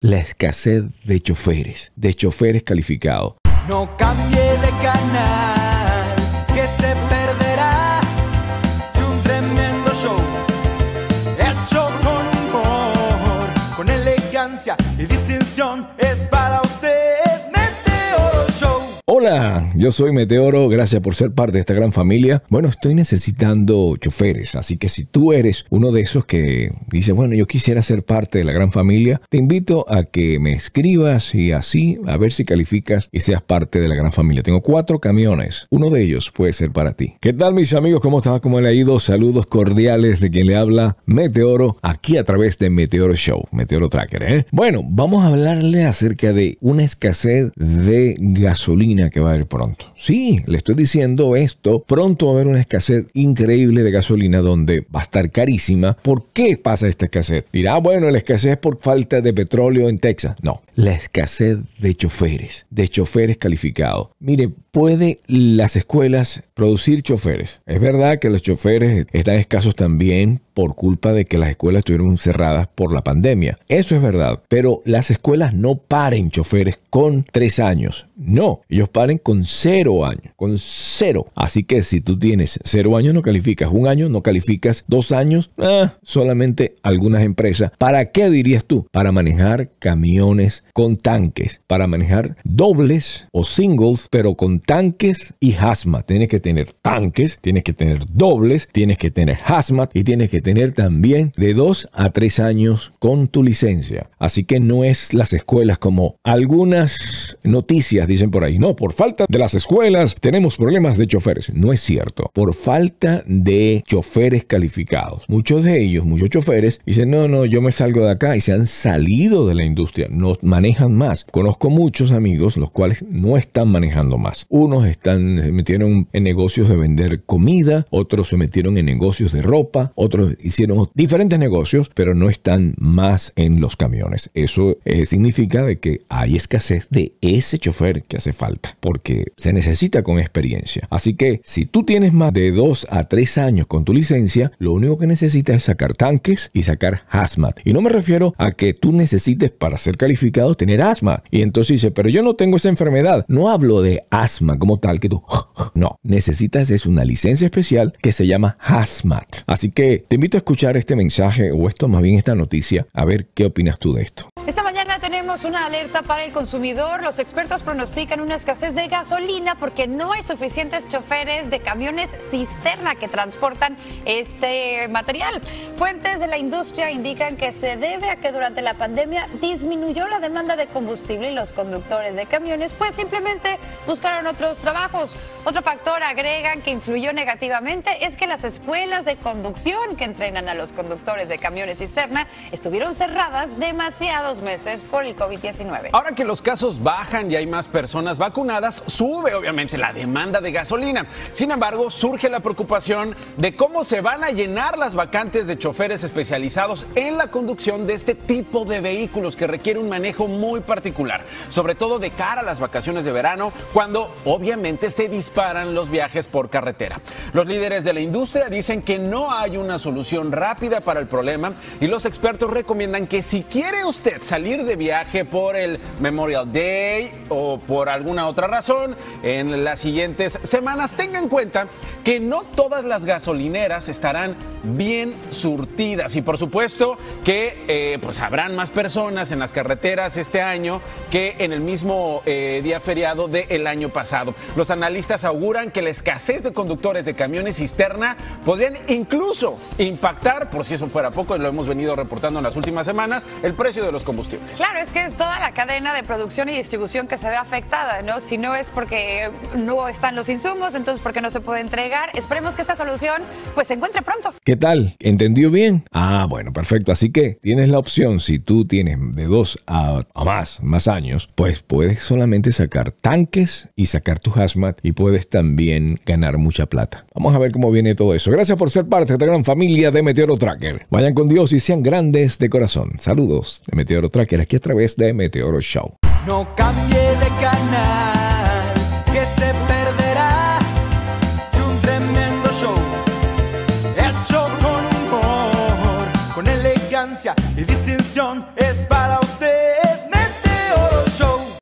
la escasez de choferes, de choferes calificados. No cambie de canal, que se perderá de un tremendo show. Hecho con humor, con elegancia y distinción, es Hola, yo soy Meteoro, gracias por ser parte de esta gran familia. Bueno, estoy necesitando choferes, así que si tú eres uno de esos que dice, bueno, yo quisiera ser parte de la gran familia, te invito a que me escribas y así a ver si calificas y seas parte de la gran familia. Tengo cuatro camiones, uno de ellos puede ser para ti. ¿Qué tal mis amigos? ¿Cómo estás? ¿Cómo le ha ido? Saludos cordiales de quien le habla Meteoro aquí a través de Meteoro Show, Meteoro Tracker. ¿eh? Bueno, vamos a hablarle acerca de una escasez de gasolina que va a haber pronto. Sí, le estoy diciendo esto, pronto va a haber una escasez increíble de gasolina donde va a estar carísima. ¿Por qué pasa esta escasez? Dirá, bueno, la escasez es por falta de petróleo en Texas. No, la escasez de choferes, de choferes calificados. Mire, puede las escuelas producir choferes. Es verdad que los choferes están escasos también por culpa de que las escuelas estuvieron cerradas por la pandemia. Eso es verdad, pero las escuelas no paren choferes con tres años. No, ellos con cero años, con cero. Así que si tú tienes cero años no calificas, un año no calificas, dos años, ah, solamente algunas empresas. ¿Para qué dirías tú? Para manejar camiones con tanques, para manejar dobles o singles, pero con tanques y hazmat. Tienes que tener tanques, tienes que tener dobles, tienes que tener hazmat y tienes que tener también de dos a tres años con tu licencia. Así que no es las escuelas como algunas noticias dicen por ahí. No, por falta de las escuelas tenemos problemas de choferes. No es cierto. Por falta de choferes calificados. Muchos de ellos, muchos choferes, dicen, no, no, yo me salgo de acá y se han salido de la industria. No manejan más. Conozco muchos amigos los cuales no están manejando más. Unos están, se metieron en negocios de vender comida, otros se metieron en negocios de ropa, otros hicieron diferentes negocios, pero no están más en los camiones. Eso eh, significa de que hay escasez de ese chofer que hace falta, porque se necesita con experiencia. Así que si tú tienes más de dos a tres años con tu licencia, lo único que necesitas es sacar tanques y sacar hazmat. Y no me refiero a que tú necesites para ser calificado tener asma. Y entonces dice, pero yo no tengo esa enfermedad. No hablo de asma como tal que tú... No, necesitas es una licencia especial que se llama hazmat. Así que te invito a escuchar este mensaje o esto más bien esta noticia, a ver qué opinas tú de esto. Tenemos una alerta para el consumidor. Los expertos pronostican una escasez de gasolina porque no hay suficientes choferes de camiones cisterna que transportan este material. Fuentes de la industria indican que se debe a que durante la pandemia disminuyó la demanda de combustible y los conductores de camiones pues simplemente buscaron otros trabajos. Otro factor agregan que influyó negativamente es que las escuelas de conducción que entrenan a los conductores de camiones cisterna estuvieron cerradas demasiados meses por el COVID-19. Ahora que los casos bajan y hay más personas vacunadas, sube obviamente la demanda de gasolina. Sin embargo, surge la preocupación de cómo se van a llenar las vacantes de choferes especializados en la conducción de este tipo de vehículos que requiere un manejo muy particular, sobre todo de cara a las vacaciones de verano, cuando obviamente se disparan los viajes por carretera. Los líderes de la industria dicen que no hay una solución rápida para el problema y los expertos recomiendan que si quiere usted salir de viaje por el Memorial Day o por alguna otra razón en las siguientes semanas, tenga en cuenta que no todas las gasolineras estarán bien surtidas y por supuesto que eh, pues habrán más personas en las carreteras este año que en el mismo eh, día feriado del año pasado. Los analistas auguran que la escasez de conductores de camiones cisterna podrían incluso impactar, por si eso fuera poco, y lo hemos venido reportando en las últimas semanas, el precio de los combustibles. Claro, es que es toda la cadena de producción y distribución que se ve afectada, ¿no? Si no es porque no están los insumos, entonces porque no se puede entregar. Esperemos que esta solución pues se encuentre pronto. ¿Qué tal? ¿Entendió bien? Ah, bueno, perfecto. Así que tienes la opción, si tú tienes de dos a, a más, más años, pues puedes solamente sacar tanques y sacar tu hazmat y puedes también ganar mucha plata. Vamos a ver cómo viene todo eso. Gracias por ser parte de esta gran familia de Meteoro Tracker. Vayan con Dios y sean grandes de corazón. Saludos de Meteoro Tracker aquí a través de Meteoro Show. No cambie de canal, que se diferencia y distinción